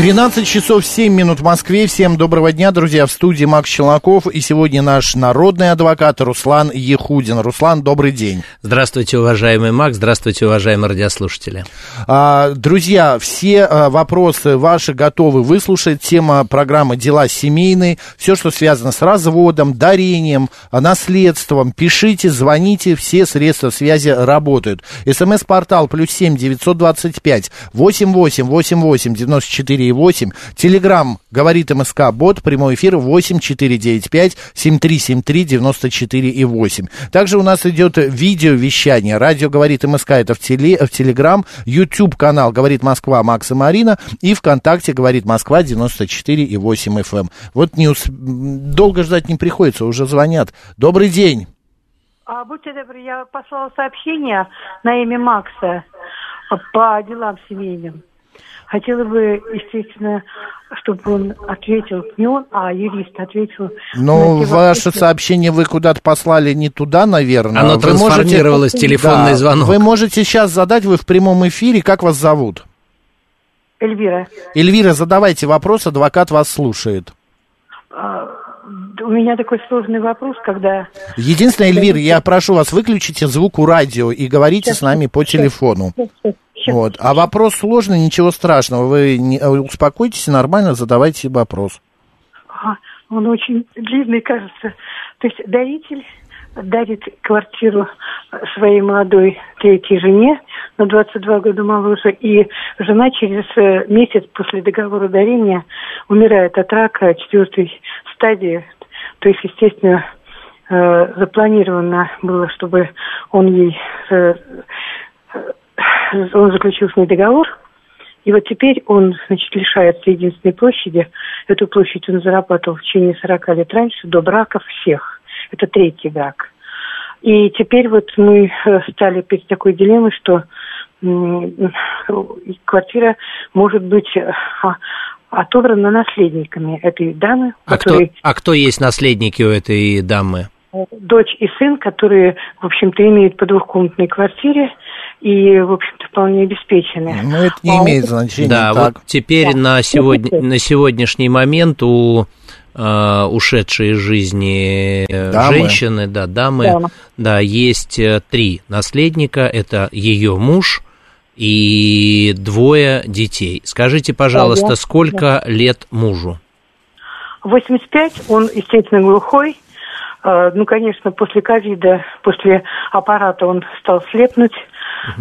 13 часов 7 минут в Москве. Всем доброго дня, друзья. В студии Макс Челноков. И сегодня наш народный адвокат Руслан Ехудин. Руслан, добрый день. Здравствуйте, уважаемый Макс. Здравствуйте, уважаемые радиослушатели. А, друзья, все а, вопросы ваши готовы выслушать. Тема программы «Дела семейные». Все, что связано с разводом, дарением, наследством. Пишите, звоните. Все средства связи работают. СМС-портал плюс семь девятьсот двадцать пять восемь восемь восемь восемь девяносто четыре 4,8. Телеграмм говорит МСК Бот, прямой эфир 8495 7373 94,8. Также у нас идет видеовещание. Радио говорит МСК, это в, теле, в Телеграм. YouTube канал говорит Москва Макс и Марина. И ВКонтакте говорит Москва 94,8 FM. Эм. Вот не долго ждать не приходится, уже звонят. Добрый день. А, будьте добры, я послала сообщение на имя Макса по делам семейным. Хотела бы, естественно, чтобы он ответил, не он, а юрист ответил. Ну, ваше сообщение вы куда-то послали не туда, наверное. Оно вы трансформировалось, можете... телефонный да, звонок. Вы можете сейчас задать, вы в прямом эфире, как вас зовут? Эльвира. Эльвира, задавайте вопрос, адвокат вас слушает. А, у меня такой сложный вопрос, когда... Единственное, Эльвира, я прошу вас, выключите звук у радио и говорите сейчас, с нами по телефону. Сейчас, сейчас. Вот. А вопрос сложный, ничего страшного. Вы не, э, успокойтесь и нормально задавайте вопрос. Ага. Он очень длинный, кажется. То есть даритель дарит квартиру своей молодой третьей жене на 22 года моложе, и жена через э, месяц после договора дарения умирает от рака четвертой стадии. То есть, естественно, э, запланировано было, чтобы он ей он заключил с ней договор, и вот теперь он, значит, лишается единственной площади. Эту площадь он зарабатывал в течение 40 лет раньше, до брака всех. Это третий брак. И теперь вот мы э, стали перед такой дилеммой, что квартира может быть э, а, отобрана наследниками этой дамы. А, которые... кто, а кто есть наследники у этой дамы? Дочь и сын, которые, в общем-то, имеют по двухкомнатной квартире и, в общем-то, вполне обеспечены. Ну, это не а имеет значения. Да, так. вот теперь да. на, сегодня, на сегодняшний момент у э, ушедшей из жизни э, дамы. женщины, да, дамы, да. да, есть э, три наследника. Это ее муж и двое детей. Скажите, пожалуйста, да, сколько да. лет мужу? 85, он, естественно, глухой. Э, ну, конечно, после ковида, после аппарата он стал слепнуть.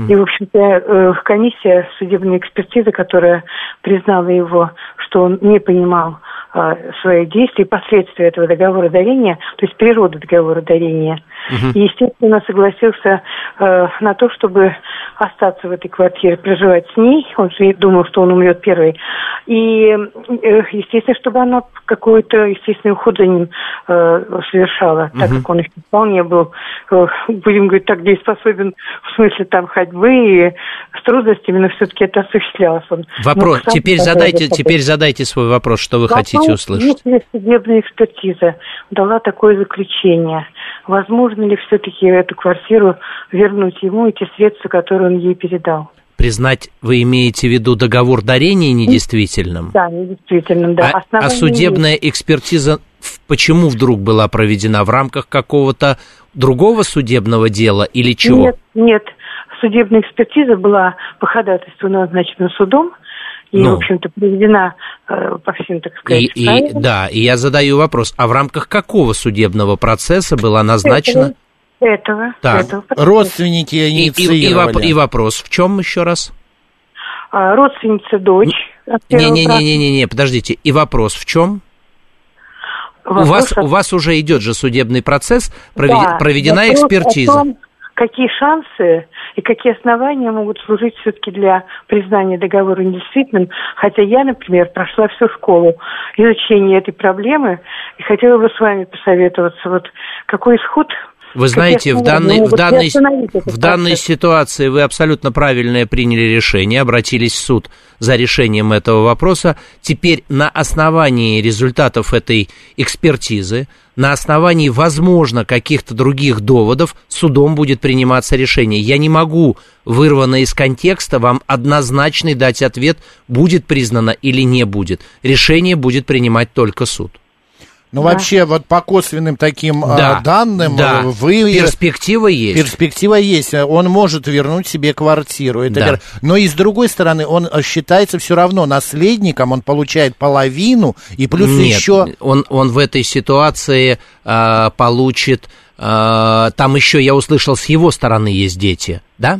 И, в общем-то, э, комиссия судебной экспертизы, которая признала его, что он не понимал а, свои действия, последствия этого договора дарения, то есть природу договора дарения. Угу. И, естественно, согласился э, на то, чтобы остаться в этой квартире, проживать с ней. Он же думал, что он умрет первый. И, э, естественно, чтобы она какой-то, естественный уход за ним э, совершала, угу. так как он еще вполне был, э, будем говорить, так дееспособен в смысле там ходьбы и с трудностями, но все-таки это осуществлялось. Он вопрос. Теперь задайте, теперь задайте свой вопрос, что вы вопрос, хотите услышать. Если судебная экспертиза дала такое заключение, возможно ли все-таки эту квартиру вернуть ему, эти средства, которые он ей передал? Признать, вы имеете в виду договор дарения недействительным? Да, недействительным, да. А, а судебная экспертиза почему вдруг была проведена? В рамках какого-то другого судебного дела или чего? Нет, нет. Судебная экспертиза была по ходатайству назначена судом, и, ну, в общем-то, проведена э, по всем, так сказать, и, и, Да, и я задаю вопрос, а в рамках какого судебного процесса была назначена... Этого. Так. этого Родственники инициировали. И, и, и вопрос в чем еще раз? А, родственница дочь. Не-не-не-не-не, подождите. И вопрос в чем? Вопрос у вас, от... у вас уже идет же судебный процесс, провед... да, проведена экспертиза. Том, какие шансы и какие основания могут служить все-таки для признания договора недействительным. Хотя я, например, прошла всю школу изучения этой проблемы и хотела бы с вами посоветоваться. Вот какой исход Вы знаете, в данной, в данной, в данной ситуации вы абсолютно правильное приняли решение, обратились в суд за решением этого вопроса. Теперь на основании результатов этой экспертизы, на основании, возможно, каких-то других доводов, судом будет приниматься решение. Я не могу, вырванно из контекста, вам однозначный дать ответ, будет признано или не будет. Решение будет принимать только суд. Ну, да. вообще, вот по косвенным таким а, да. данным, да. вы... Перспектива есть. Перспектива есть. Он может вернуть себе квартиру. Это да. Но и с другой стороны, он считается все равно наследником, он получает половину, и плюс Нет, еще... Он, он в этой ситуации а, получит... А, там еще, я услышал, с его стороны есть дети, да?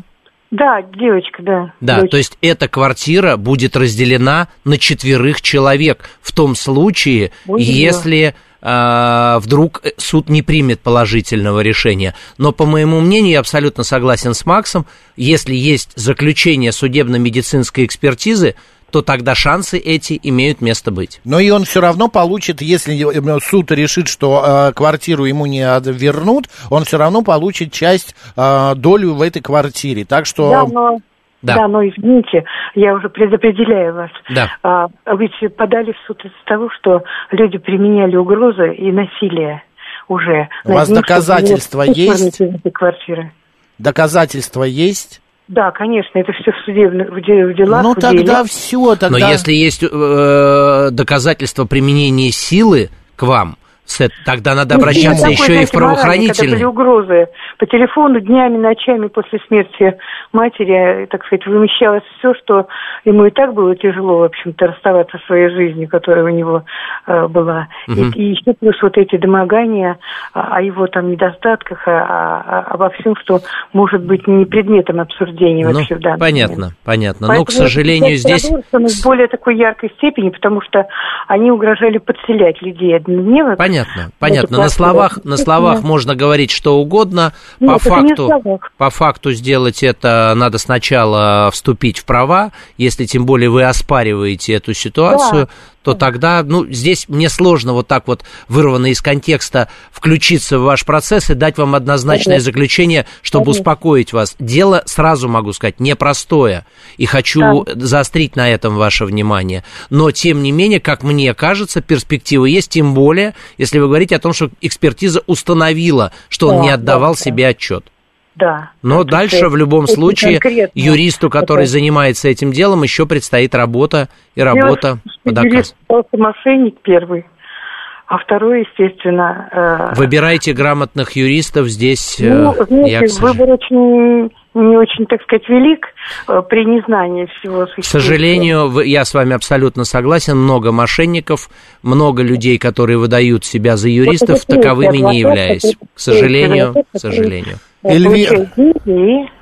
Да, девочка, да. Да, девочка. то есть эта квартира будет разделена на четверых человек в том случае, Ой, если э, вдруг суд не примет положительного решения. Но, по моему мнению, я абсолютно согласен с Максом, если есть заключение судебно-медицинской экспертизы, то тогда шансы эти имеют место быть. Но и он все равно получит, если э, суд решит, что э, квартиру ему не вернут, он все равно получит часть, э, долю в этой квартире. Так что... Да, но... Да. да, но извините, я уже предопределяю вас. Да. А, ведь подали в суд из-за того, что люди применяли угрозы и насилие уже. У вас доказательства есть? Квартиры. Доказательства есть? Да, конечно, это все в судебных в делах. Ну тогда все, тогда. Но если есть э, доказательства применения силы к вам, тогда надо обращаться ну, еще и в правоохранительные. были угрозы по телефону днями, ночами после смерти матери, так сказать, вымещалось все, что ему и так было тяжело, в общем-то, расставаться со своей жизнью, которая у него э, была. Угу. И, и еще плюс вот эти домогания о, о его там недостатках, о, о, обо всем, что может быть не предметом обсуждения ну, вообще в данный Понятно, момент. понятно. Поэтому Но, к сожалению, здесь... В более такой яркой степени, потому что они угрожали подселять людей однодневно. Понятно, понятно. На словах, на словах можно говорить что угодно. Нет, по факту, по факту сделать это надо сначала вступить в права. Если тем более вы оспариваете эту ситуацию, да то тогда, ну, здесь мне сложно вот так вот вырванно из контекста включиться в ваш процесс и дать вам однозначное заключение, чтобы успокоить вас. Дело, сразу могу сказать, непростое, и хочу да. заострить на этом ваше внимание. Но, тем не менее, как мне кажется, перспективы есть, тем более, если вы говорите о том, что экспертиза установила, что да, он не отдавал да, себе отчет. Да. Но дальше в любом случае юристу, который это... занимается этим делом, еще предстоит работа и работа по доказу. Юрист мошенник первый. А второй, естественно... Э... Выбирайте грамотных юристов здесь. Э, ну, знаете, я, выбор очень не очень, так сказать, велик э, при незнании всего К сожалению, я с вами абсолютно согласен, много мошенников, много людей, которые выдают себя за юристов, вот таковыми не являясь. К сожалению, к сожалению. Эльвира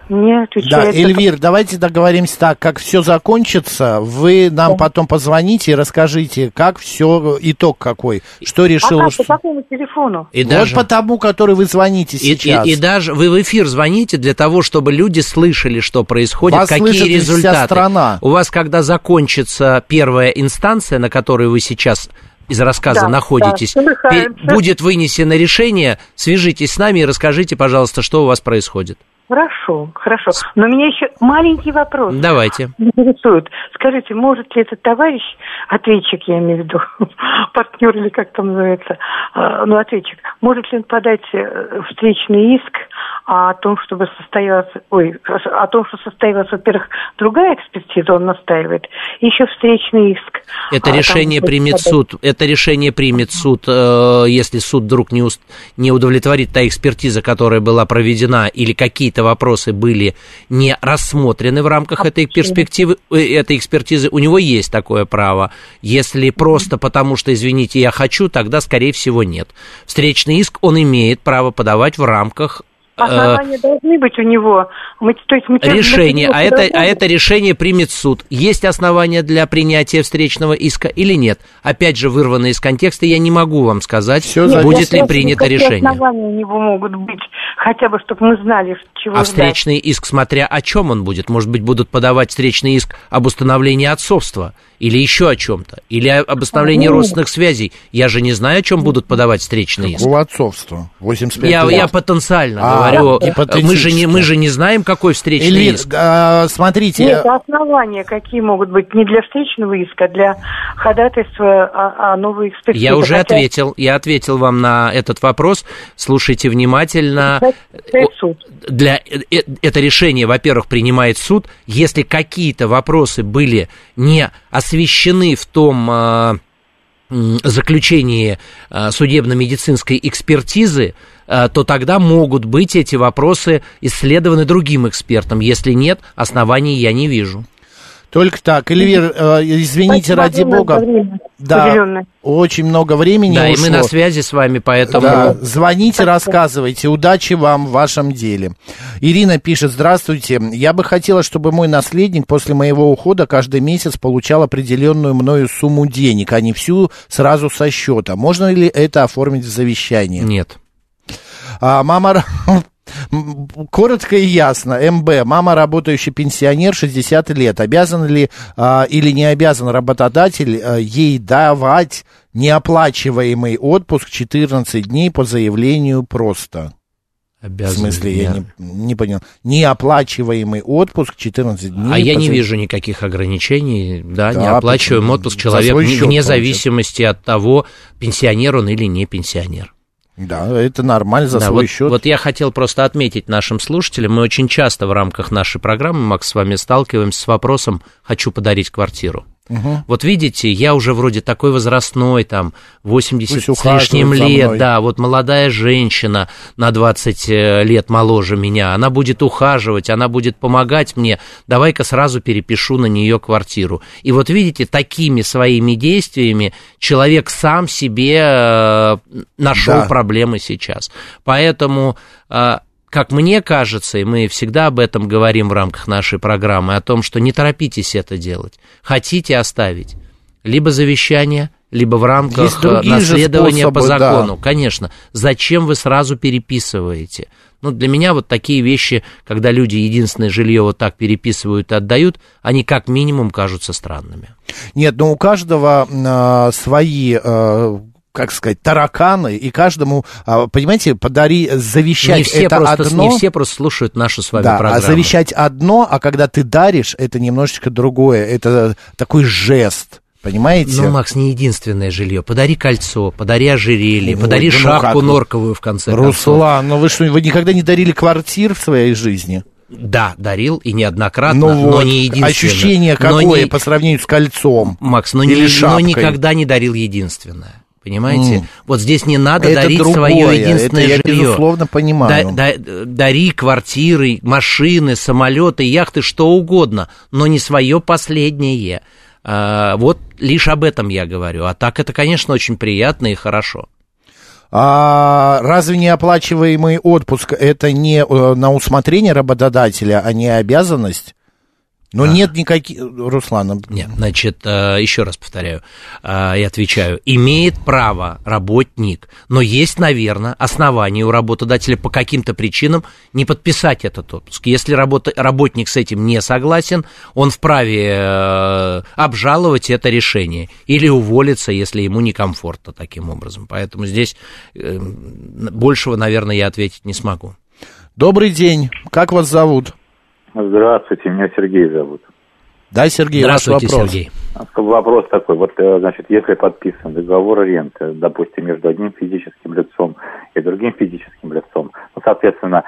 не отвечает. Да, Эльвир, давайте договоримся так, как все закончится, вы нам да. потом позвоните и расскажите, как все, итог какой, что решил... А как, по какому телефону? И вот даже... по тому, который вы звоните сейчас. И, и, и даже вы в эфир звоните для того, чтобы люди слышали, что происходит, Вас какие результаты. Вся страна. У вас, когда закончится первая инстанция, на которой вы сейчас из рассказа да, находитесь, да, будет вынесено решение, свяжитесь с нами и расскажите, пожалуйста, что у вас происходит. Хорошо, хорошо. Но меня еще маленький вопрос. Давайте. Интересует. Скажите, может ли этот товарищ, ответчик, я имею в виду, партнер или как там называется, а, ну, ответчик, может ли он подать э, встречный иск о том, чтобы состоялась, ой, о том, что состоялась, во-первых, другая экспертиза, он настаивает, еще встречный иск. Это а, решение там, примет подать. суд, это решение примет суд, э, если суд вдруг не, уст, не удовлетворит та экспертиза, которая была проведена, или какие-то вопросы были не рассмотрены в рамках а этой перспективы, э, этой экспертизы, у него есть такое право. Если просто потому, что, извините, я хочу, тогда, скорее всего, нет. Встречный иск он имеет право подавать в рамках Э, Основания должны быть у него. Мы, то есть мы решение, а это, а это решение примет суд. Есть основания для принятия встречного иска или нет? Опять же, вырвано из контекста, я не могу вам сказать, Все будет ли принято решение. основания у него могут быть, хотя бы, чтобы мы знали, А встречный иск, смотря о чем он будет, может быть, будут подавать встречный иск об установлении отцовства или еще о чем-то, или об установлении родственных связей. Я же не знаю, о чем будут подавать встречный иск. Какого отцовства? 85 я, лет. я потенциально а, говорю. Мы же, не, мы же не знаем, какой встречный иск. А, смотрите. Нет, основания какие могут быть не для встречного иска, а для ходатайства о, о новой экспертизе. Я уже Хотя... ответил, я ответил вам на этот вопрос. Слушайте внимательно. Для, э, э, это решение, во-первых, принимает суд. Если какие-то вопросы были не освещены в том а, заключении а, судебно-медицинской экспертизы, а, то тогда могут быть эти вопросы исследованы другим экспертом. Если нет, оснований я не вижу. Только так. Эльвир, э, извините, Спасибо ради бога. Время. Да, очень много времени Да, ушло. и мы на связи с вами, поэтому... Да, звоните, рассказывайте. Удачи вам в вашем деле. Ирина пишет, здравствуйте. Я бы хотела, чтобы мой наследник после моего ухода каждый месяц получал определенную мною сумму денег, а не всю сразу со счета. Можно ли это оформить в завещании? Нет. А, мама Коротко и ясно. МБ. Мама, работающий пенсионер, 60 лет. Обязан ли а, или не обязан работодатель а, ей давать неоплачиваемый отпуск 14 дней по заявлению просто? Обязан. В смысле, я не, не понял. Неоплачиваемый отпуск 14 дней. А я не вижу никаких ограничений. Да, да неоплачиваемый отпуск человек вне зависимости от того, пенсионер он или не пенсионер. Да, это нормально за да, свой вот, счет. Вот я хотел просто отметить нашим слушателям, мы очень часто в рамках нашей программы, Макс, с вами сталкиваемся с вопросом «хочу подарить квартиру». Угу. Вот видите, я уже вроде такой возрастной, там, 80 с лишним лет, да, вот молодая женщина на 20 э, лет моложе меня, она будет ухаживать, она будет помогать мне, давай-ка сразу перепишу на нее квартиру. И вот видите, такими своими действиями человек сам себе э, нашел да. проблемы сейчас. Поэтому э, как мне кажется, и мы всегда об этом говорим в рамках нашей программы, о том, что не торопитесь это делать. Хотите оставить либо завещание, либо в рамках наследования способы, по закону. Да. Конечно. Зачем вы сразу переписываете? Ну, для меня вот такие вещи, когда люди единственное жилье вот так переписывают и отдают, они как минимум кажутся странными. Нет, но у каждого э, свои э, как сказать, тараканы, и каждому, а, понимаете, подари, завещать не все это просто, одно. Не все просто слушают нашу с вами да, программу. а завещать одно, а когда ты даришь, это немножечко другое, это такой жест. Понимаете? Ну, Макс, не единственное жилье. Подари кольцо, подари ожерелье, ну, подари ну, шапку ну, норковую, в конце Руслан, концов. Руслан, ну вы что, вы никогда не дарили квартир в своей жизни? Да, дарил и неоднократно, ну но вот, не единственное. Ощущение какое не... по сравнению с кольцом? Макс, но, Или не, но никогда не дарил единственное. Понимаете? Mm. Вот здесь не надо это дарить другое, свое единственное это я, жилье. безусловно, понимаю. Да, да, дари квартиры, машины, самолеты, яхты, что угодно, но не свое последнее. А, вот лишь об этом я говорю. А так это, конечно, очень приятно и хорошо. А разве неоплачиваемый отпуск это не э, на усмотрение работодателя, а не обязанность? Но а. нет никаких... Руслан... Нет, значит, э, еще раз повторяю э, и отвечаю. Имеет право работник, но есть, наверное, основания у работодателя по каким-то причинам не подписать этот отпуск. Если работа, работник с этим не согласен, он вправе э, обжаловать это решение или уволиться, если ему некомфортно таким образом. Поэтому здесь большего, наверное, я ответить не смогу. Добрый день. Как вас зовут? Здравствуйте, меня Сергей зовут. Да, Сергей, Здравствуйте, ваш вопрос. Сергей. Вопрос такой, вот, э, значит, если подписан договор аренды, допустим, между одним физическим лицом и другим физическим лицом, ну, соответственно,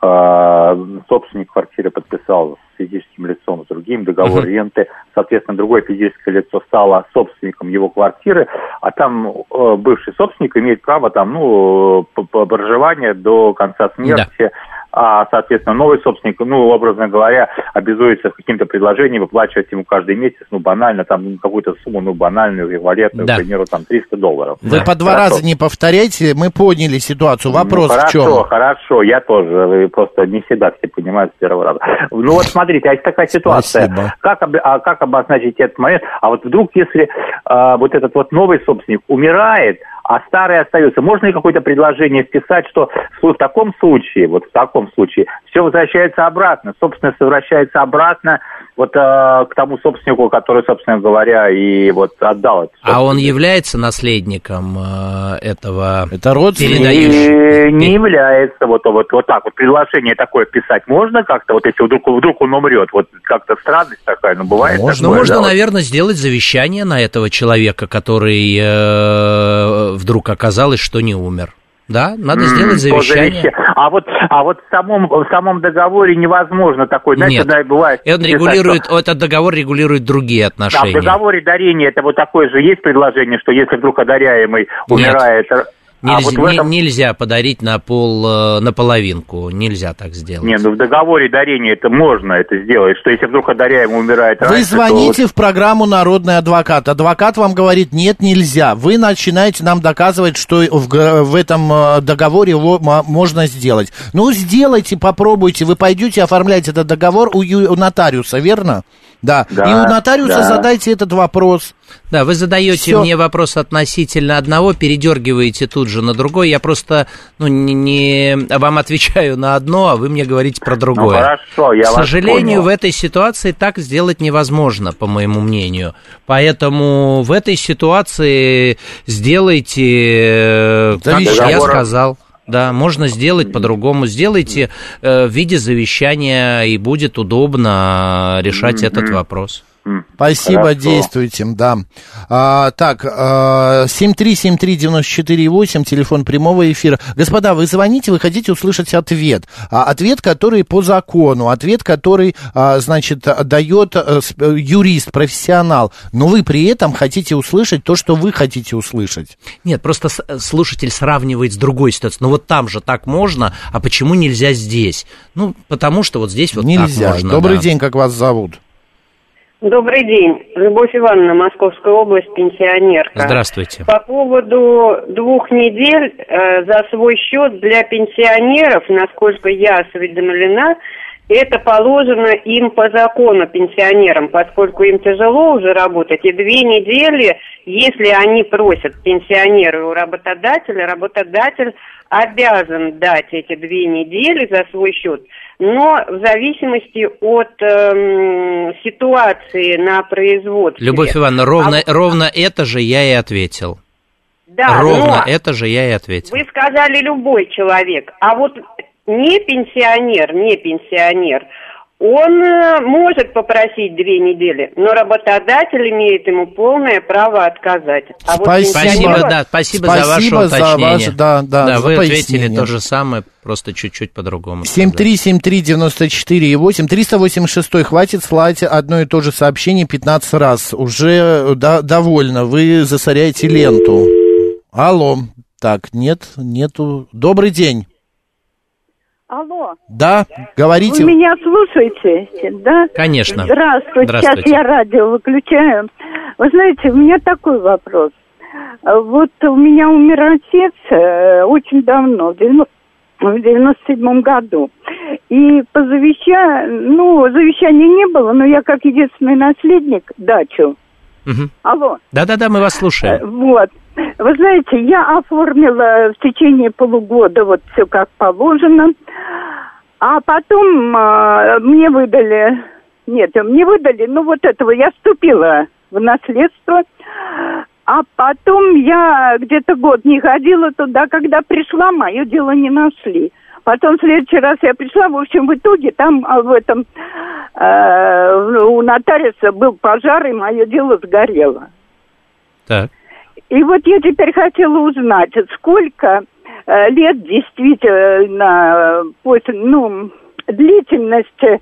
э, собственник квартиры подписал с физическим лицом, с другим договор uh-huh. ренты, соответственно, другое физическое лицо стало собственником его квартиры, а там э, бывший собственник имеет право там, ну, проживанию до конца смерти, да а, соответственно, новый собственник, ну, образно говоря, обязуется каким-то предложением выплачивать ему каждый месяц, ну, банально, там, какую-то сумму, ну, банальную, эквивалентную, да. к примеру, там, 300 долларов. Вы да. по два хорошо. раза не повторяйте, мы поняли ситуацию. Вопрос ну, хорошо, в чем? Хорошо, хорошо, я тоже, просто не всегда все понимают с первого раза. Ну, вот смотрите, а есть такая ситуация. Спасибо. Как, а как обозначить этот момент? А вот вдруг, если а, вот этот вот новый собственник умирает, а старые остаются. Можно ли какое-то предложение вписать, что в таком случае, вот в таком случае, все возвращается обратно, собственность возвращается обратно вот э, к тому собственнику, который, собственно говоря, и вот отдал это. А он является наследником э, этого это родственник? Не, не является. Вот, вот, вот так вот предложение такое писать можно как-то, вот если вдруг, вдруг он умрет, вот как-то странность такая, ну бывает Можно, такое, можно, да, наверное, вот. сделать завещание на этого человека, который э, вдруг оказалось, что не умер. Да, надо сделать завещание. А вот, а вот в самом, в самом договоре невозможно такой, знаете, Нет, да, бывает. Он регулирует, что... этот договор регулирует другие отношения. Да, в договоре дарения это вот такое же есть предложение, что если вдруг одаряемый умирает... Нет Нельзя, а вот этом... нельзя подарить на пол, э, на половинку, нельзя так сделать. Не, ну в договоре дарения это можно это сделать, что если вдруг одаряемый умирает Вы раньше, звоните то... в программу «Народный адвокат». Адвокат вам говорит, нет, нельзя. Вы начинаете нам доказывать, что в, в этом э, договоре его можно сделать. Ну, сделайте, попробуйте. Вы пойдете оформлять этот договор у, у нотариуса, верно? Да. да. И у нотариуса да. задайте этот вопрос. Да, вы задаете Всё. мне вопрос относительно одного, передергиваете тут же на другой. Я просто ну, не, не вам отвечаю на одно, а вы мне говорите про другое. Ну, хорошо, я К сожалению, в этой ситуации так сделать невозможно, по моему мнению. Поэтому в этой ситуации сделайте, как я сказал. Да, можно сделать по-другому. Сделайте э, в виде завещания, и будет удобно решать mm-hmm. этот вопрос. Спасибо, Хорошо. действуйте, да. А, так, а, 7373948, телефон прямого эфира. Господа, вы звоните, вы хотите услышать ответ. А, ответ, который по закону, ответ, который, а, значит, дает а, юрист, профессионал. Но вы при этом хотите услышать то, что вы хотите услышать. Нет, просто слушатель сравнивает с другой ситуацией. Ну вот там же так можно, а почему нельзя здесь? Ну, потому что вот здесь вот нельзя. так можно. Добрый да. день, как вас зовут? Добрый день. Любовь Ивановна, Московская область, пенсионерка. Здравствуйте. По поводу двух недель э, за свой счет для пенсионеров, насколько я осведомлена, это положено им по закону пенсионерам, поскольку им тяжело уже работать. И две недели, если они просят пенсионеры у работодателя, работодатель обязан дать эти две недели за свой счет но в зависимости от эм, ситуации на производстве. Любовь Ивановна, ровно, а... ровно это же я и ответил. Да, ровно но это же я и ответил. Вы сказали любой человек, а вот не пенсионер, не пенсионер, он э, может попросить две недели, но работодатель имеет ему полное право отказать. А спасибо, вот да, спасибо, спасибо за ваше уточнение. За ваше, да, да, да вы пояснение. ответили то же самое, просто чуть-чуть по-другому. 7373948, 386 хватит слать одно и то же сообщение 15 раз. Уже да, довольно, вы засоряете ленту. Алло. Так, нет, нету. Добрый день. Алло. Да, говорите. Вы меня слушаете, да? Конечно. Здравствуйте. Здравствуйте. Сейчас я радио выключаю. Вы знаете, у меня такой вопрос. Вот у меня умер отец э, очень давно, в 97 году. И по завещанию, ну, завещания не было, но я как единственный наследник дачу. Угу. Алло. Да-да-да, мы вас слушаем. Э, вот. Вы знаете, я оформила в течение полугода вот все как положено, а потом э, мне выдали, нет, мне выдали, ну вот этого, я вступила в наследство, а потом я где-то год не ходила туда, когда пришла, мое дело не нашли. Потом в следующий раз я пришла, в общем, в итоге там а, в этом э, у нотариуса был пожар, и мое дело сгорело. Так. И вот я теперь хотела узнать, сколько э, лет действительно после, ну, длительности э,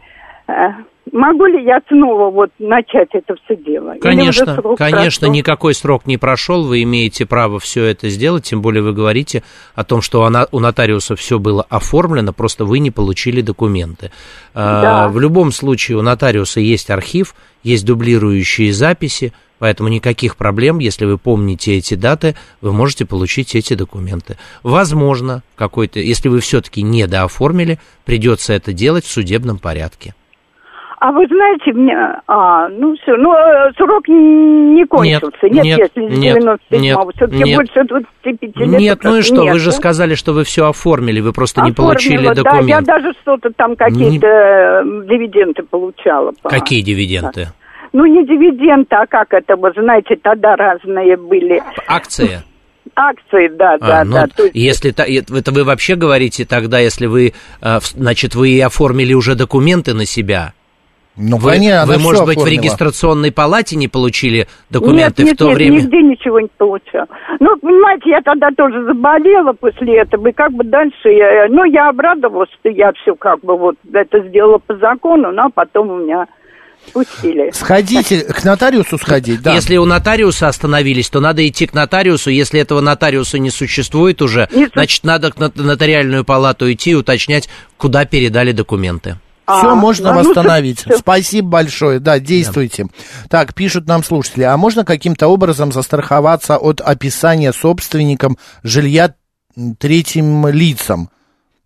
Могу ли я снова вот начать это все дело? Конечно, конечно, прошел? никакой срок не прошел, вы имеете право все это сделать, тем более вы говорите о том, что она, у нотариуса все было оформлено, просто вы не получили документы. А, да. А, в любом случае у нотариуса есть архив, есть дублирующие записи, Поэтому никаких проблем, если вы помните эти даты, вы можете получить эти документы. Возможно, какой-то, если вы все-таки не дооформили, придется это делать в судебном порядке. А вы знаете, мне... А, ну все, ну э, срок не кончился. Нет, нет, если нет, 97 нет, все-таки нет. больше 25 лет. Нет, ну и что, нет, вы же сказали, что вы все оформили, вы просто Оформила, не получили документ. Да, я даже что-то там, какие-то не... дивиденды получала. По... Какие дивиденды? Ну, не дивиденды, а как это, вы знаете, тогда разные были. Акции? Акции, да, а, да, ну, да. То есть... Если это вы вообще говорите тогда, если вы, э, значит, вы оформили уже документы на себя, ну, вы, конечно, вы может быть, оформила. в регистрационной палате не получили документы нет, нет, в то нет, время? Нет, нигде ничего не получал. Ну, понимаете, я тогда тоже заболела после этого, и как бы дальше, я, ну, я обрадовалась, что я все как бы вот это сделала по закону, но потом у меня пустили. Сходите, к нотариусу сходить, да. Если у нотариуса остановились, то надо идти к нотариусу. Если этого нотариуса не существует уже, не значит, надо к нотариальную палату идти и уточнять, куда передали документы. Все а, можно ну, восстановить. Ну, Спасибо большое. Да, действуйте. Да. Так, пишут нам слушатели. А можно каким-то образом застраховаться от описания собственником жилья третьим лицам?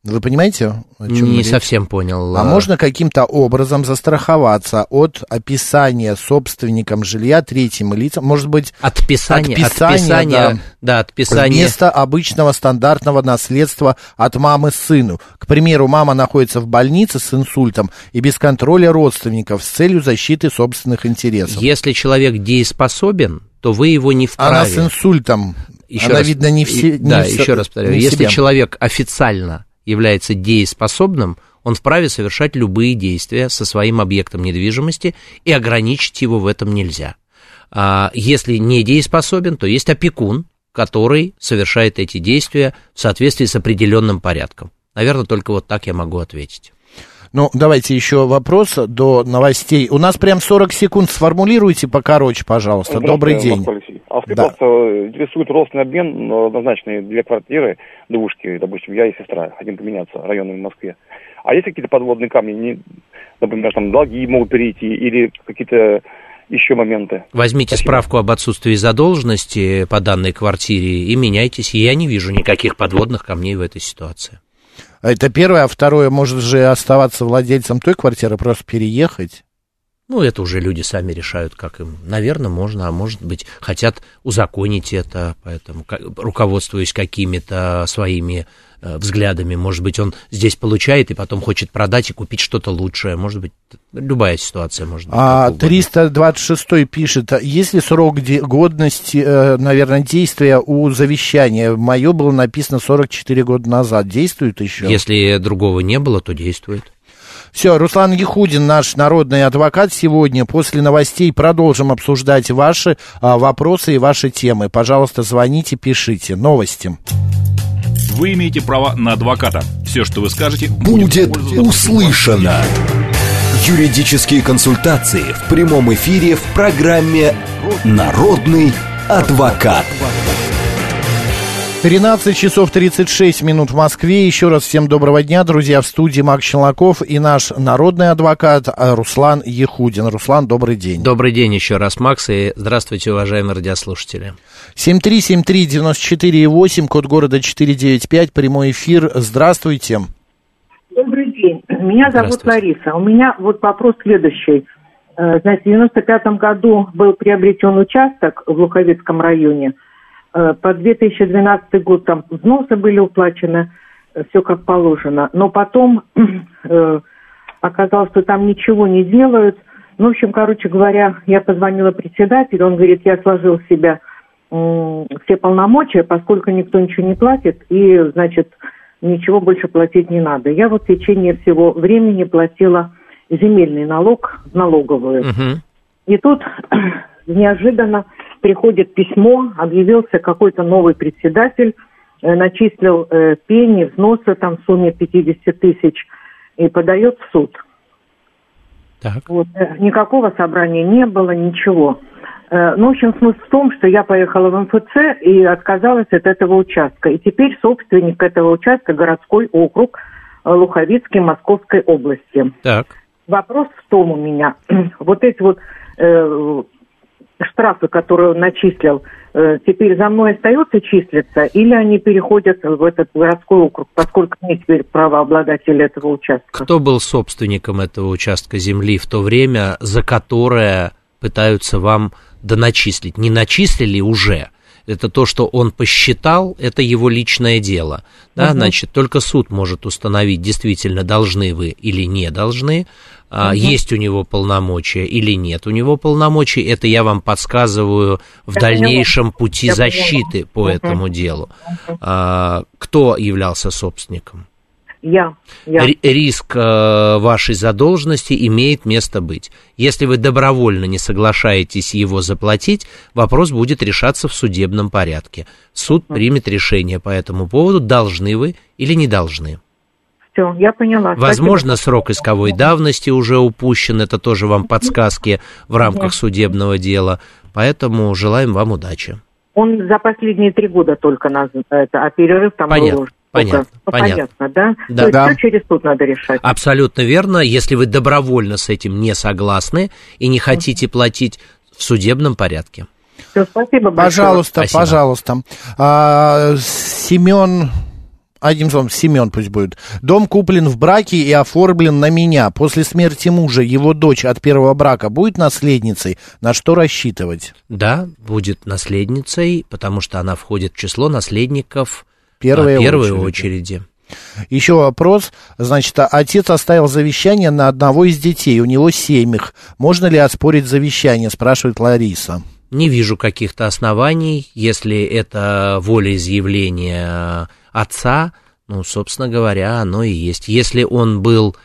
Вы понимаете? Не речь? совсем понял. А можно каким-то образом застраховаться от описания собственникам жилья третьим лицам? Может быть, отписание, отписание, отписание да, да, отписание. Вместо обычного стандартного наследства от мамы сыну. К примеру, мама находится в больнице с инсультом и без контроля родственников с целью защиты собственных интересов. Если человек дееспособен, то вы его не вправе. Она с инсультом. Еще Она, раз, видно, не все... Не да, в, еще раз повторяю. Если себя. человек официально является дееспособным, он вправе совершать любые действия со своим объектом недвижимости, и ограничить его в этом нельзя. А если не дееспособен, то есть опекун, который совершает эти действия в соответствии с определенным порядком. Наверное, только вот так я могу ответить. Ну, давайте еще вопрос до новостей. У нас прям 40 секунд. Сформулируйте покороче, пожалуйста. Добрый день. А скажите, да. пожалуйста, интересует родственный обмен назначенный для квартиры двушки, допустим, я и сестра, хотим поменяться районами в Москве. А есть какие-то подводные камни, не, например, там долги могут перейти или какие-то еще моменты. Возьмите Спасибо. справку об отсутствии задолженности по данной квартире и меняйтесь. Я не вижу никаких подводных камней в этой ситуации. Это первое, а второе, может же оставаться владельцем той квартиры, просто переехать. Ну, это уже люди сами решают, как им. Наверное, можно, а может быть, хотят узаконить это, поэтому, руководствуясь какими-то своими э, взглядами, может быть, он здесь получает и потом хочет продать и купить что-то лучшее. Может быть, любая ситуация может быть. А 326 пишет, есть ли срок годности, э, наверное, действия у завещания? Мое было написано 44 года назад. Действует еще? Если другого не было, то действует. Все, Руслан Ехудин, наш народный адвокат сегодня. После новостей продолжим обсуждать ваши а, вопросы и ваши темы. Пожалуйста, звоните, пишите. Новости. Вы имеете право на адвоката. Все, что вы скажете, будет, будет услышано. Юридические консультации в прямом эфире в программе «Народный адвокат». 13 часов 36 минут в Москве. Еще раз всем доброго дня, друзья. В студии Макс Челноков и наш народный адвокат а, Руслан Ехудин. Руслан, добрый день. Добрый день еще раз, Макс, и здравствуйте, уважаемые радиослушатели. 7373948, код города 495, прямой эфир. Здравствуйте. Добрый день. Меня зовут Лариса. У меня вот вопрос следующий. Э, знаете, в 95 году был приобретен участок в Луховицком районе – Э, по 2012 год там взносы были уплачены, э, все как положено. Но потом э, оказалось, что там ничего не делают. Ну, в общем, короче говоря, я позвонила председателю, он говорит, я сложил в себя э, все полномочия, поскольку никто ничего не платит, и, значит, ничего больше платить не надо. Я вот в течение всего времени платила земельный налог в налоговую. Uh-huh. И тут неожиданно приходит письмо, объявился какой-то новый председатель, э, начислил э, пени, взносы там в сумме 50 тысяч и подает в суд. Так. Вот, э, никакого собрания не было, ничего. Э, ну, в общем, смысл в том, что я поехала в МФЦ и отказалась от этого участка. И теперь собственник этого участка городской округ Луховицкий Московской области. Так. Вопрос в том у меня, вот эти вот э, штрафы, которые он начислил, э, теперь за мной остается числиться, или они переходят в этот городской округ, поскольку мне теперь правообладатель этого участка? Кто был собственником этого участка земли в то время, за которое пытаются вам доначислить? Не начислили уже, это то, что он посчитал, это его личное дело. Да, угу. значит, только суд может установить, действительно должны вы или не должны, угу. есть у него полномочия или нет у него полномочий. Это я вам подсказываю в я дальнейшем поняла. пути я защиты поняла. по угу. этому делу. Угу. Кто являлся собственником? Я. я. Риск э, вашей задолженности имеет место быть. Если вы добровольно не соглашаетесь его заплатить, вопрос будет решаться в судебном порядке. Суд примет решение по этому поводу, должны вы или не должны. Все, я поняла. Возможно, Спасибо. срок исковой давности уже упущен, это тоже вам подсказки в рамках судебного дела, поэтому желаем вам удачи. Он за последние три года только нас, это, а перерыв там Понятно. был Понятно, ну, понятно. понятно, да? да. То есть да. все через суд надо решать. Абсолютно верно. Если вы добровольно с этим не согласны и не хотите платить в судебном порядке. Все, спасибо большое. Пожалуйста, спасибо. пожалуйста. А, Семен одним словом, Семен пусть будет. Дом куплен в браке и оформлен на меня. После смерти мужа его дочь от первого брака будет наследницей? На что рассчитывать? Да, будет наследницей, потому что она входит в число наследников первой, а, первой очереди. очереди. Еще вопрос. Значит, отец оставил завещание на одного из детей, у него семь их. Можно ли оспорить завещание, спрашивает Лариса. Не вижу каких-то оснований, если это волеизъявление отца, ну, собственно говоря, оно и есть. Если он был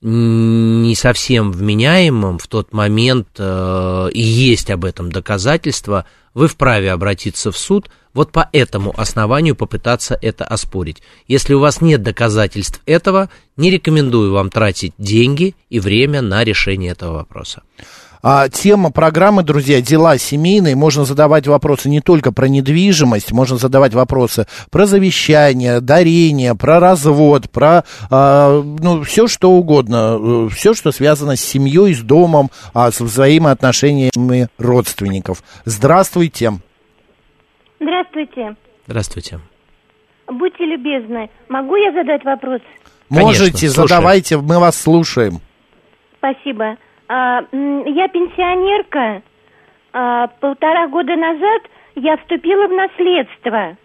не совсем вменяемым в тот момент, э, и есть об этом доказательства, вы вправе обратиться в суд – вот по этому основанию попытаться это оспорить. Если у вас нет доказательств этого, не рекомендую вам тратить деньги и время на решение этого вопроса. А, тема программы, друзья, дела семейные. Можно задавать вопросы не только про недвижимость, можно задавать вопросы про завещание, дарение, про развод, про а, ну, все что угодно. Э, все, что связано с семьей, с домом, а, с взаимоотношениями родственников. Здравствуйте. Здравствуйте. Здравствуйте. Будьте любезны, могу я задать вопрос? Можете, Конечно, задавайте, мы вас слушаем. Спасибо. А, я пенсионерка. А, полтора года назад я вступила в наследство.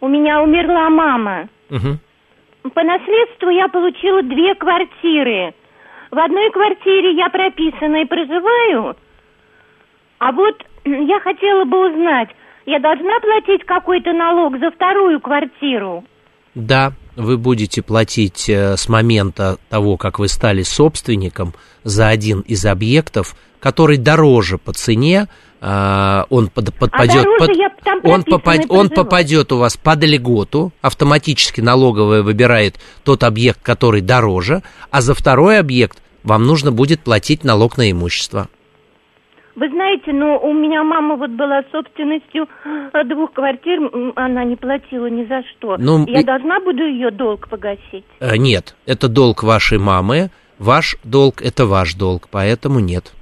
У меня умерла мама. Угу. По наследству я получила две квартиры. В одной квартире я прописана и проживаю. А вот я хотела бы узнать, я должна платить какой-то налог за вторую квартиру? Да, вы будете платить э, с момента того, как вы стали собственником за один из объектов, который дороже по цене, э, он под, подпадет, а под, он, попад, он попадет у вас под льготу, автоматически налоговая выбирает тот объект, который дороже, а за второй объект вам нужно будет платить налог на имущество. Вы знаете, ну, у меня мама вот была собственностью э, двух квартир, она не платила ни за что. Ну, Я и... должна буду ее долг погасить? Э, нет, это долг вашей мамы, ваш долг – это ваш долг, поэтому нет.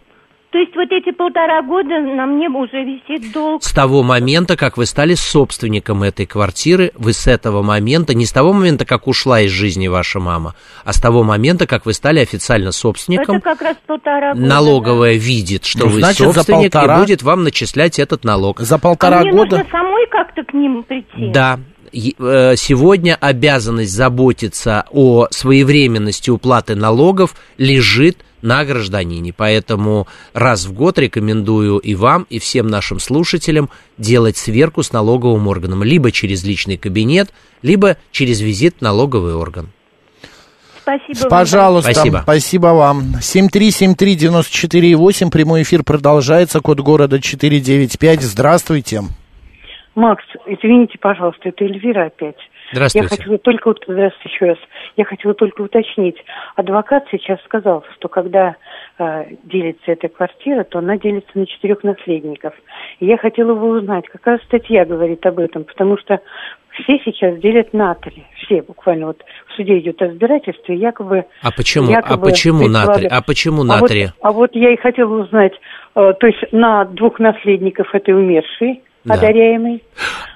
То есть вот эти полтора года на мне уже висит долг. С того момента, как вы стали собственником этой квартиры, вы с этого момента, не с того момента, как ушла из жизни ваша мама, а с того момента, как вы стали официально собственником. Это как раз полтора года. Налоговая да. видит, что ну, вы значит, собственник, полтора... и будет вам начислять этот налог. За полтора а мне года. Нужно самой как-то к ним прийти. Да, э, сегодня обязанность заботиться о своевременности уплаты налогов лежит на гражданине. Поэтому раз в год рекомендую и вам, и всем нашим слушателям делать сверку с налоговым органом. Либо через личный кабинет, либо через визит в налоговый орган. Спасибо Пожалуйста, спасибо. спасибо вам. 7373948, прямой эфир продолжается, код города 495. Здравствуйте. Макс, извините, пожалуйста, это Эльвира опять. Здравствуйте. Я хотела только, здравствуйте еще раз. Я хотела только уточнить. Адвокат сейчас сказал, что когда э, делится эта квартира, то она делится на четырех наследников. И я хотела бы узнать, какая статья говорит об этом, потому что все сейчас делят на три. Все буквально вот в суде идет разбирательство, и якобы... А почему, а якобы а почему на три? А почему на а три? Вот, а вот я и хотела узнать, э, то есть на двух наследников этой умершей, да. одаряемый.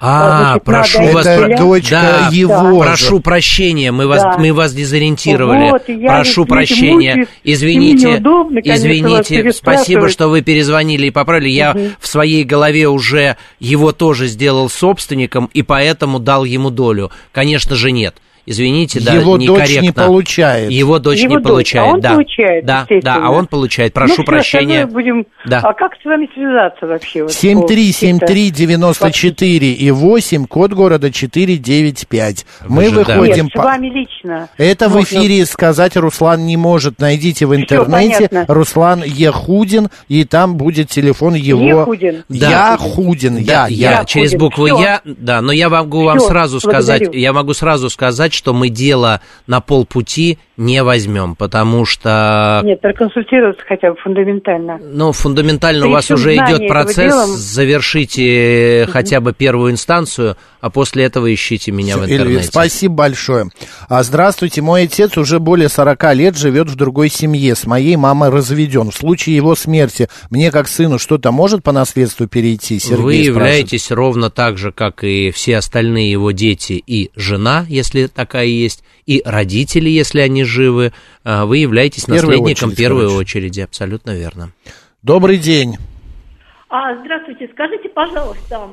А, значит, прошу вас, дочка да, его. Да. Прошу прощения, мы вас, Да. мы вас дезориентировали. Вот, я прошу ведь, прощения, мучаюсь, извините, неудобно, конечно, извините. Спасибо, что вы перезвонили и поправили. Я Мгм. в своей голове уже его тоже сделал собственником и поэтому дал ему долю. Конечно же нет. Извините, да, Его дочь некорректно. не получает. Его дочь Его не дочь, получает, а он да. получает, да, да, а он получает. Прошу ну, всё прощения. будем... Да. А как с вами связаться вообще? Вот, по 7373948 и 8, код города 495. Мы же, да. выходим Нет, с по... вами лично. Это в Можно- эфире сказать Руслан не может. Найдите в интернете понятно. Руслан Ехудин, и там будет телефон его. Ехудин. Да. Яхудин, Да, я, я, через букву Всё. я, да, но я могу вам Всё, сразу сказать, благодарю. я могу сразу сказать, что мы дело на полпути не возьмем, потому что, Нет, проконсультироваться хотя бы фундаментально. ну, фундаментально у При вас всем уже идет процесс, дела- завершите хотя бы первую инстанцию, а после этого ищите меня в Всё, Эльвир, интернете. спасибо большое. А, здравствуйте, мой отец уже более 40 лет живет в другой семье, с моей мамой разведен. В случае его смерти мне как сыну что-то может по наследству перейти? Сергей Вы спрашивает. являетесь ровно так же, как и все остальные его дети и жена, если такая есть, и родители, если они живы. А, Вы являетесь В первую наследником очередь, первой короче. очереди, абсолютно верно. Добрый день. А, здравствуйте, скажите, пожалуйста,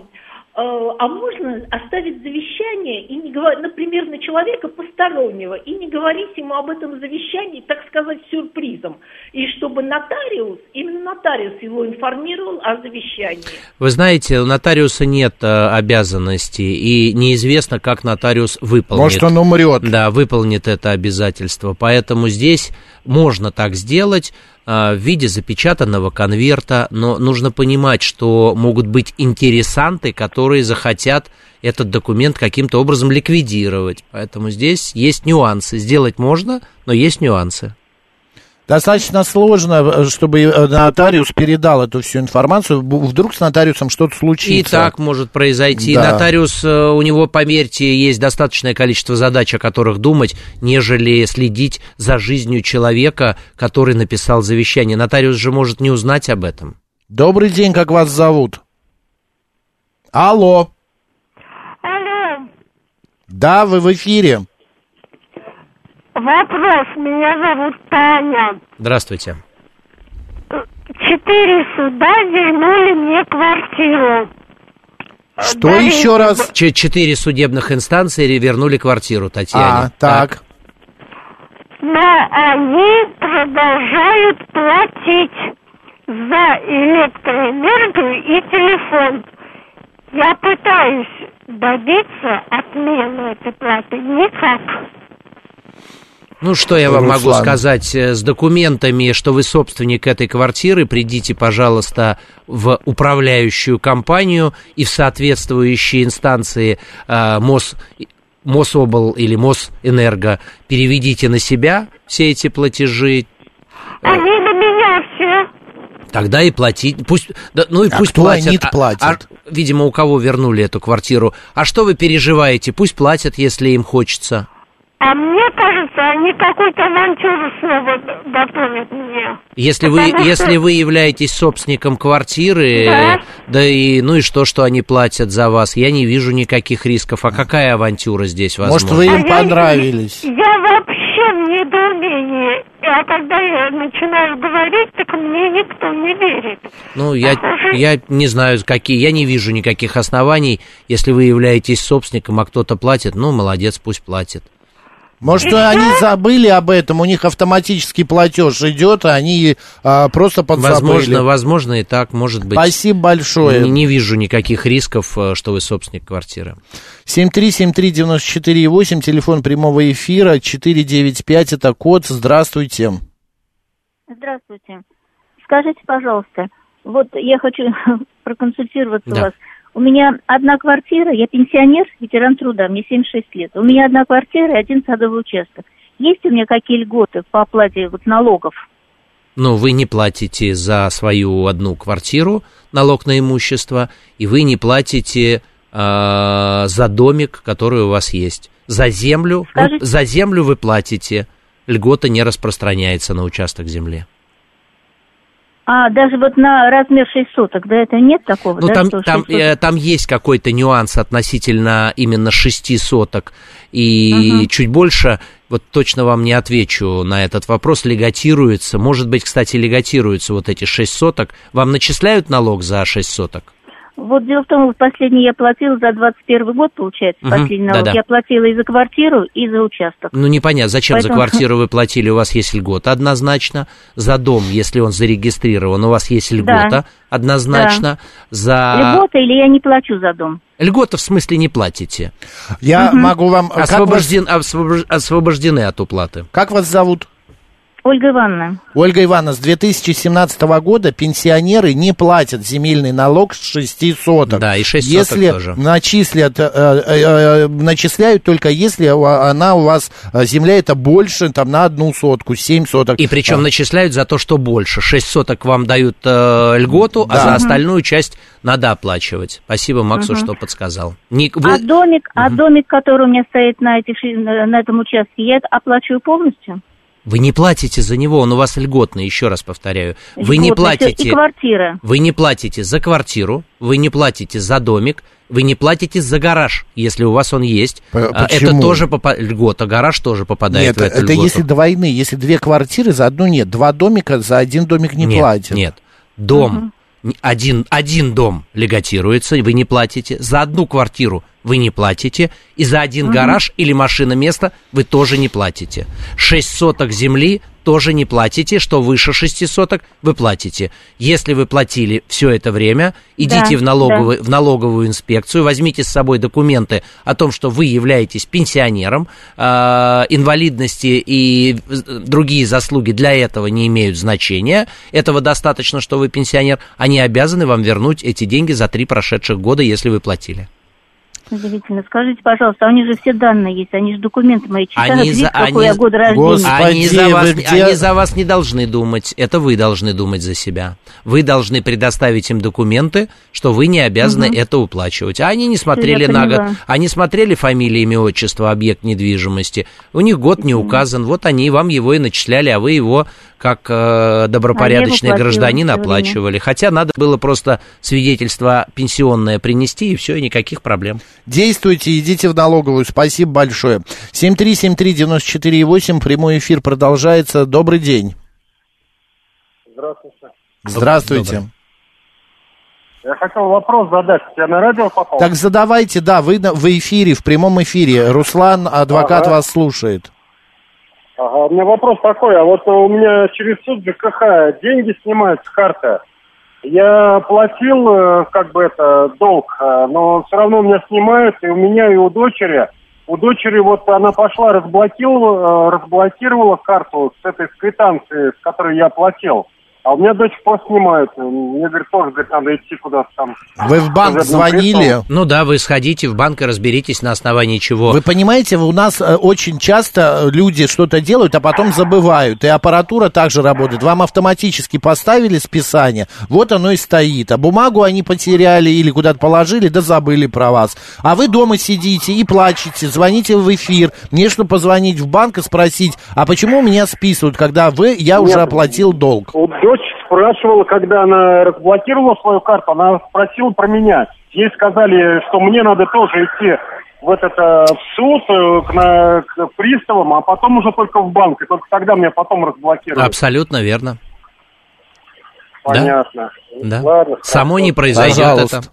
а можно оставить завещание и не говорить, например, на человека постороннего и не говорить ему об этом завещании, так сказать, сюрпризом, и чтобы нотариус, именно нотариус его информировал о завещании? Вы знаете, у нотариуса нет э, обязанности, и неизвестно, как нотариус выполнит. Может, он умрет. Да, выполнит это обязательство. Поэтому здесь можно так сделать э, в виде запечатанного конверта, но нужно понимать, что могут быть интересанты, которые захотят этот документ каким-то образом ликвидировать. Поэтому здесь есть нюансы. Сделать можно, но есть нюансы. Достаточно сложно, э, чтобы э, нотариус передал эту всю информацию. Вдруг с нотариусом что-то И случится. так может произойти. Да. Нотариус, э, у него, поверьте, есть достаточное количество задач, о которых думать, нежели следить за жизнью человека, который написал завещание. Нотариус же может не узнать об этом. Добрый день, как вас зовут? Алло. Алло, Да, вы в эфире. Вопрос. Меня зовут Таня. Здравствуйте. Четыре суда вернули мне квартиру. Что Да, еще раз? Ч- Четыре судебных инстанции вернули квартиру Татьяне. А, так. Но они продолжают платить за электроэнергию и телефон. Я пытаюсь добиться отмены этой платы. Никак. Ну, что я вам могу Руслан. сказать э, с документами, что вы собственник этой квартиры, придите, пожалуйста, в управляющую компанию и в соответствующие инстанции э, МОС, Мособл или Мосэнерго переведите на себя все эти платежи, Они на меня все. тогда и платить. Пусть, да, ну и А пусть кто платят. они-то А- платят? а, видимо, у кого вернули эту квартиру. А что вы переживаете? Пусть платят, если им хочется. А мне кажется, они какую-то авантюру снова готовят мне. Если вы, что- если вы являетесь собственником квартиры, Да. да и ну и что, что они платят за вас, я не вижу никаких рисков. А какая авантюра здесь возможна? Может, вы им А я- понравились? Я вообще в недоумении. А когда я начинаю говорить, так мне никто не верит. Ну, я, Похоже- я не знаю, какие, я не вижу никаких оснований. Если вы являетесь собственником, а кто-то платит, ну, молодец, пусть платит. Может, они забыли об этом, у них автоматический платеж идет, а они а, просто подзабыли. Возможно, возможно и так, может быть. Спасибо большое. Не, не вижу никаких рисков, э, что вы собственник квартиры. 7373948, телефон прямого эфира, 495, это код, здравствуйте. Здравствуйте. Скажите, пожалуйста, вот я хочу проконсультироваться Да. у вас. У меня одна квартира, я пенсионер, ветеран труда, мне 76 лет. У меня одна квартира и один садовый участок. Есть у меня какие льготы по оплате вот, налогов? Но вы не платите за свою одну квартиру налог на имущество, и вы не платите за домик, который у вас есть. За землю, вы, за землю вы платите, льгота не распространяется на участок земли. А даже вот на размер 6 соток, да, это нет такого? Ну, да, там, там, э, там есть какой-то нюанс относительно именно 6 соток. И угу. чуть больше, вот точно вам не отвечу на этот вопрос, легатируется. Может быть, кстати, легатируются вот эти 6 соток. Вам начисляют налог за 6 соток? Вот дело в том, что последний я платила за 21 год, получается, угу, последний налог. Да-да. Я платила и за квартиру, и за участок. Ну, непонятно, зачем Поэтому... за квартиру вы платили, у вас есть льгота, однозначно. За дом, если он зарегистрирован, у вас есть льгота, да. однозначно. Да. За... Льгота или я не плачу за дом? Льгота в смысле не платите. Я угу. могу вам... Освобожден... Вас... Освобождены от уплаты. Как вас зовут? Ольга Ивановна. Ольга Ивановна, с 2017 года пенсионеры не платят земельный налог с 6 соток. Да, и 6 если соток тоже. Начислят, э, э, э, начисляют только если она у вас, земля это больше там, на одну сотку, 7 соток. И причем а. начисляют за то, что больше. 6 соток вам дают э, льготу, да. а за остальную часть надо оплачивать. Спасибо Максу, угу. что подсказал. Не, вы... А домик, угу. а домик, который у меня стоит на, этих, на этом участке, я оплачиваю полностью? Вы не платите за него, он у вас льготный, еще раз повторяю. Вы не платите... И квартира. Вы не платите за квартиру, вы не платите за домик, вы не платите за гараж, если у вас он есть. А, почему? Это тоже попа- льгота, гараж тоже попадает нет, в эту это льготу. если до войны, если две квартиры за одну нет, два домика за один домик не нет, платят. Нет, дом, угу. Один, один дом легатируется, вы не платите, за одну квартиру вы не платите, и за один угу. гараж или машина место вы тоже не платите. Шесть соток земли тоже не платите, что выше шести соток вы платите. Если вы платили все это время, идите да, в, налоговую, да. в налоговую инспекцию, возьмите с собой документы о том, что вы являетесь пенсионером, э, инвалидности и другие заслуги для этого не имеют значения. Этого достаточно, что вы пенсионер. Они обязаны вам вернуть эти деньги за три прошедших года, если вы платили. Удивительно. Скажите, пожалуйста, а у них же все данные есть, они же документы мои читают, они видят, за, какой они, я год рождения. Господи, они, за вас, где... они за вас не должны думать, это вы должны думать за себя. Вы должны предоставить им документы, что вы не обязаны угу. это уплачивать. А они не смотрели на год, они смотрели фамилии, имя, отчество, объект недвижимости, у них год не указан, вот они вам его и начисляли, а вы его как э, добропорядочный а гражданин оплачивали. Хотя надо было просто свидетельство пенсионное принести, и все, и никаких проблем. Действуйте, идите в налоговую. Спасибо большое. 7373948, прямой эфир продолжается. Добрый день. Здравствуйте. Здравствуйте. Добрый. Я хотел вопрос задать. Я на радио попал? Так задавайте, да, вы в эфире, в прямом эфире. Руслан, адвокат, ага. вас слушает. Ага, у меня вопрос такой, а вот у меня через суд ЖКХ деньги снимают с карты. Я платил, э, как бы это, долг, э, но все равно меня снимают, и у меня, и у дочери. У дочери вот она пошла, разблокировала, э, разблокировала карту с этой квитанции, с которой я платил. А у меня дочь просто снимает. Мне, говорит, тоже, говорит, надо идти куда-то там. Вы в банк звонили? Ну да, вы сходите в банк и разберитесь на основании чего. Вы понимаете, у нас э, очень часто э, люди что-то делают, а потом забывают. И аппаратура также работает. Вам автоматически поставили списание, вот оно и стоит. А бумагу они потеряли или куда-то положили, да забыли про вас. А вы дома сидите и плачете, звоните в эфир. Мне что позвонить в банк и спросить, а почему меня списывают, когда вы, я Нет, уже оплатил долг? Дочь спрашивала, когда она разблокировала свою карту, она спросила про меня. Ей сказали, что мне надо тоже идти в этот э, в суд э, к, на, к приставам, а потом уже только в банк, и только тогда меня потом разблокируют. Абсолютно верно. Понятно. Да. Ладно, Само не произойдет Пожалуйста. это.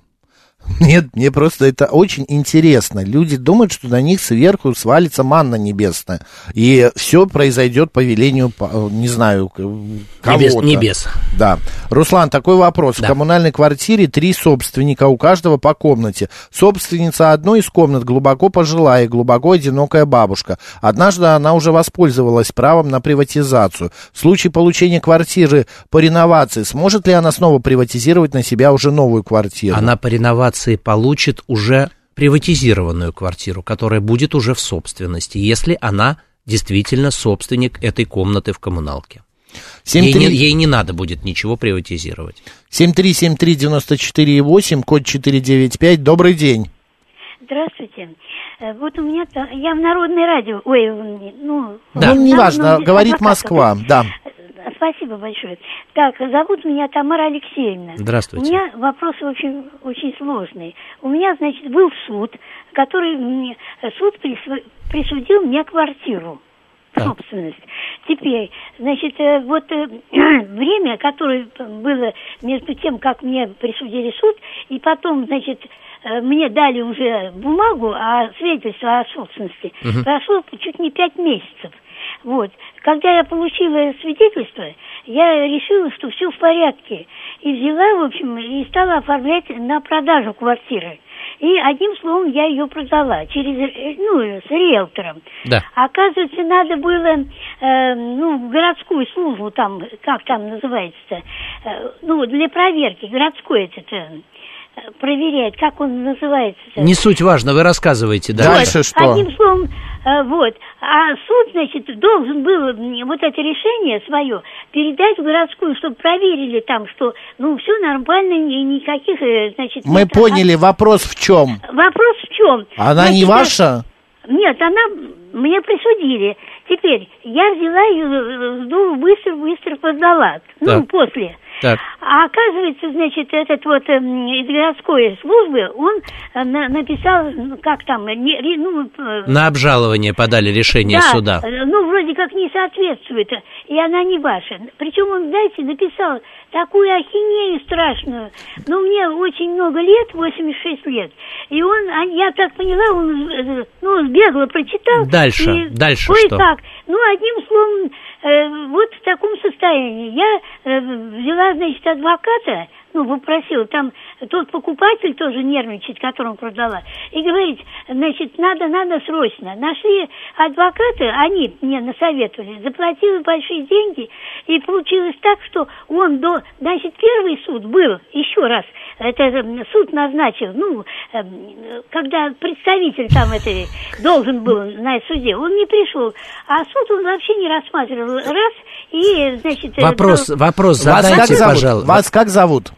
Нет, мне просто это очень интересно. Люди думают, что на них сверху свалится манна небесная. И все произойдет по велению, не знаю, кого-то. Небес, небес. Да. Руслан, такой вопрос. Да. В коммунальной квартире три собственника, у каждого по комнате. Собственница одной из комнат глубоко пожилая, глубоко одинокая бабушка. Однажды она уже воспользовалась правом на приватизацию. В случае получения квартиры по реновации, сможет ли она снова приватизировать на себя уже новую квартиру? Она по реновации приватизации получит уже приватизированную квартиру, которая будет уже в собственности, если она действительно собственник этой комнаты в коммуналке. 7, ей, 3... не, ей не надо будет ничего приватизировать. 7373948, код 495, добрый день. Здравствуйте. Э, вот у меня, я в Народное радио, ой, ну... Да. Ну, неважно, говорит Москва, да. Спасибо большое. Так, зовут меня Тамара Алексеевна. Здравствуйте. У меня вопрос очень, очень сложный. У меня, значит, был суд, который мне, суд присудил мне квартиру собственность. Теперь, значит, э, вот э, время, которое было между тем, как мне присудили суд, и потом, значит, э, мне дали уже бумагу о свидетельстве о собственности, угу. прошло чуть не пять месяцев. Вот. Когда я получила свидетельство, я решила, что все в порядке. И взяла, в общем, и стала оформлять на продажу квартиры. И одним словом я ее продала через, ну, с риэлтором. Да. Оказывается, надо было, э, ну, городскую службу там, как там называется, э, ну, для проверки, городской этот, э, проверять, как он называется. Не суть важно, вы рассказываете дальше. Вот, что? Одним словом, э, вот. А суд, значит, должен был вот это решение свое передать в городскую, чтобы проверили там, что, ну, все нормально, никаких, э, значит... Мы поняли, а... вопрос в чем? Вопрос в чем? Она значит, не ваша? Нет, она мне присудили. Теперь я взяла ее, ну, быстро-быстро продала. Ну, после. Так. А оказывается, значит, этот вот э, из городской службы, он э, на, написал, как там, не, ну... Э, на обжалование подали решение да, суда. ну, вроде как не соответствует, и она не ваша. Причем он, знаете, написал такую ахинею страшную. Ну, мне очень много лет, 86 лет, и он, а, я так поняла, он, э, ну, сбегло прочитал. Дальше, и, дальше что? как. Ну, одним словом, э, вот в таком состоянии. Я э, взяла, значит, адвоката, ну, попросила, там тот покупатель тоже нервничает, которому продала, и говорит, значит, надо, надо срочно. Нашли адвокаты, они мне насоветовали, заплатили большие деньги, и получилось так, что он до, значит, первый суд был, еще раз, это суд назначил, ну, э, когда представитель там этой должен был на суде, он не пришел, а суд он вообще не рассматривал. Раз, и, значит... Э, вопрос, вопрос задайте, вас как зовут? пожалуйста. Вас как зовут?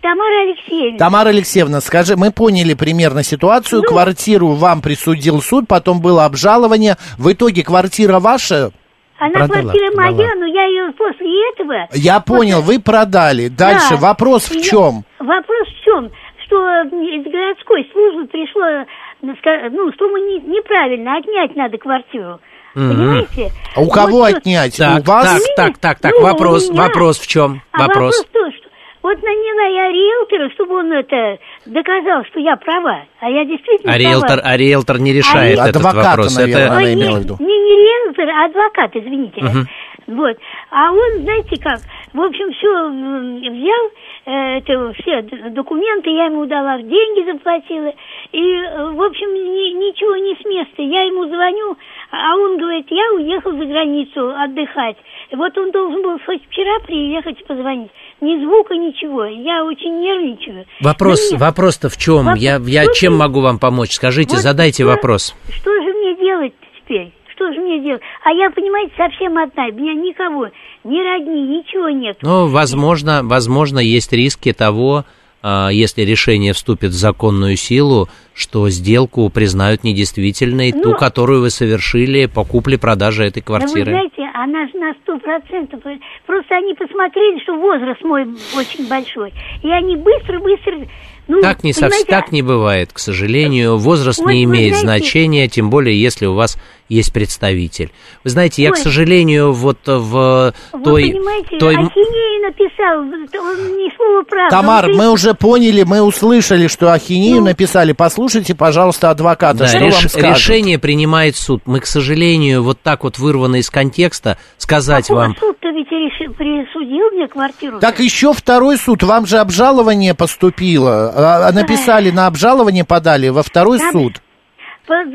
Тамара Алексеевна. Тамара Алексеевна, скажи, мы поняли примерно ситуацию. Ну, Квартиру вам присудил суд, потом было обжалование. В итоге квартира ваша? Она продала, квартира моя, продала. но я ее после этого... Я понял, вы продали. Дальше, да. вопрос в чем? Вопрос в чем? Что из городской службы пришло, ну, что мы не, неправильно, отнять надо квартиру. Понимаете? А у кого вот отнять? Так, у вас? так, так, так, так, ну, вопрос, вопрос в чем? А вопрос. вопрос то, что вот наняла я риэлтора, чтобы он это доказал, что я права. А я действительно а риэлтор, а риэлтор не решает а этот адвоката, вопрос. Наверное, это... она имела в виду. Не, не риэлтор, а адвокат, извините. Угу. Вот. А он, знаете как, в общем, все взял, э, это, все документы, я ему дала, деньги заплатила. И, э, в общем, ни, ничего не с места. Я ему звоню, а он говорит, я уехал за границу отдыхать. Вот он должен был хоть вчера приехать позвонить. Ни звука, ничего. Я очень нервничаю. Вопрос, вопрос-то в чем? Вопрос, я, я чем могу вам помочь? Скажите, вот задайте что, вопрос. Что же мне делать теперь? Что же мне делать? А я, понимаете, совсем одна. У меня никого, ни родни, ничего нет. Ну, возможно, возможно, есть риски того, если решение вступит в законную силу, что сделку признают недействительной, ну, ту, которую вы совершили по купле-продаже этой квартиры. Да вы знаете, она же на сто процентов. Просто они посмотрели, что возраст мой очень большой. И они быстро-быстро ну, так, не совсем, так не бывает, к сожалению. Возраст вот, не имеет знаете, значения, тем более, если у вас есть представитель. Вы знаете, я, Ой. к сожалению, вот в Вы той... понимаете, той... Ахинею написал, он ни слова правды. Тамар, мы уже поняли, мы услышали, что Ахинею ну, написали. Послушайте, пожалуйста, адвоката, да, что реш... вам скажут? Решение принимает суд. Мы, к сожалению, вот так вот вырвано из контекста, сказать а вам... суд-то ведь решил, присудил мне квартиру. Так еще второй суд, вам же обжалование поступило. А, а написали на обжалование, подали во второй Там... суд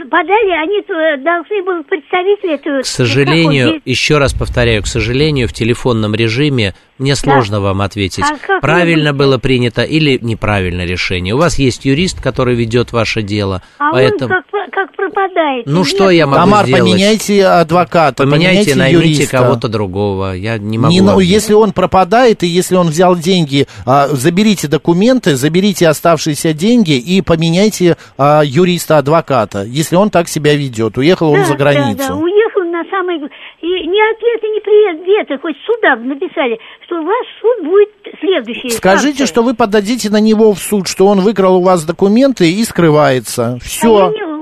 подали, они должны были представители... К сожалению, еще раз повторяю, к сожалению, в телефонном режиме Мне сложно да. вам ответить, а правильно было принято или неправильно решение. У вас есть юрист, который ведет ваше дело, а поэтому... он как, как пропадает. Ну что я могу Тамар, сделать? поменяйте адвоката, поменяйте, поменяйте наймите кого-то другого. Я не могу. Не, ну, если он пропадает и если он взял деньги, а, заберите документы, заберите оставшиеся деньги и поменяйте а, юриста-адвоката, если он так себя ведет. Уехал да, он за границу. Да, да, уехал на самый... И ни ответа, ни привета, хоть сюда написали, что у вас суд будет следующий. Скажите, акция. что вы подадите на него в суд, что он выкрал у вас документы и скрывается. Все. А я не,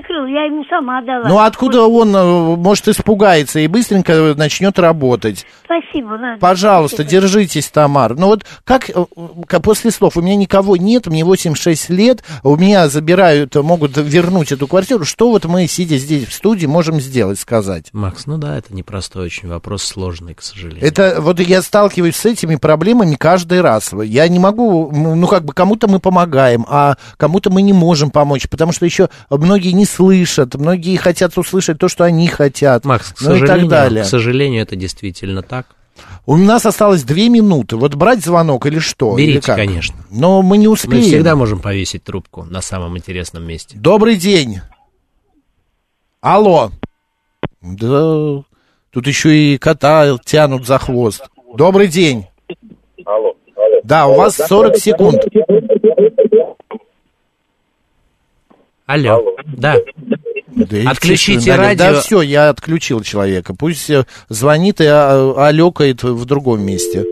выкрыл, я ему сама дала. Ну откуда он, э, может, испугается и быстренько начнет работать? Спасибо, ладно. Пожалуйста, спасибо. держитесь, Тамар. Ну вот как, э, как после слов, у меня никого нет, мне 86 лет, у меня забирают, могут вернуть эту квартиру. Что вот мы, сидя здесь в студии, можем сделать, сказать? Макс, ну да, это непростой очень вопрос, сложный, к сожалению. Это вот я сталкиваюсь с этими проблемами каждый раз. Я не могу, ну как бы кому-то мы помогаем, а кому-то мы не можем помочь, потому что еще многие не слышат, многие хотят услышать то, что они хотят. Макс, к ну и так далее. К сожалению, это действительно так. У нас осталось две минуты. Вот брать звонок или что? Берите, или как? конечно. Но мы не успеем. Мы всегда можем повесить трубку на самом интересном месте. Добрый день. Алло. Да, тут еще и кота тянут за хвост. Добрый день. Алло. алло. Да, у вас 40 секунд. Алло. Алло. Да. Да Отключите радио. Да все, я отключил человека. Пусть э, звонит и а, алекает в другом месте.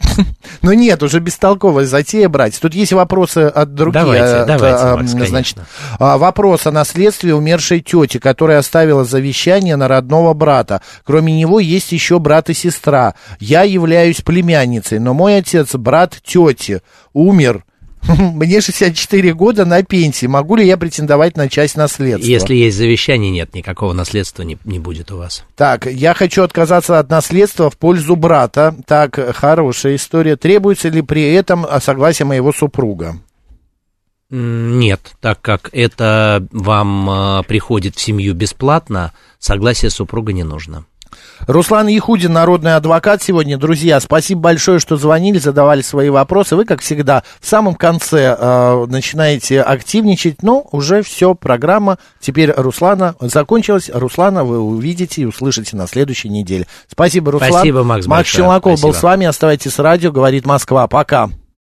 Ну нет, уже бестолковая затея брать. Тут есть вопросы от других. Давайте, от, давайте, а, Макс, значит, а, вопрос о наследстве умершей тети, которая оставила завещание на родного брата. Кроме него есть еще брат и сестра. Я являюсь племянницей, но мой отец, брат тети, умер Мне 64 года на пенсии. Могу ли я претендовать на часть наследства? Если есть завещание, нет, никакого наследства не, не будет у вас. Так, я хочу отказаться от наследства в пользу брата. Так, хорошая история. Требуется ли при этом согласие моего супруга? Нет, так как это вам а, приходит в семью бесплатно, согласие супруга не нужно. Руслан Яхудин, народный адвокат сегодня. Друзья, спасибо большое, что звонили, задавали свои вопросы. Вы, как всегда, в самом конце э, начинаете активничать. Но уже все, программа теперь Руслана закончилась. Руслана вы увидите и услышите на следующей неделе. Спасибо, Руслан. Спасибо, Макс. Макс большое. Челноков спасибо. был с вами. Оставайтесь с радио, говорит Москва. Пока.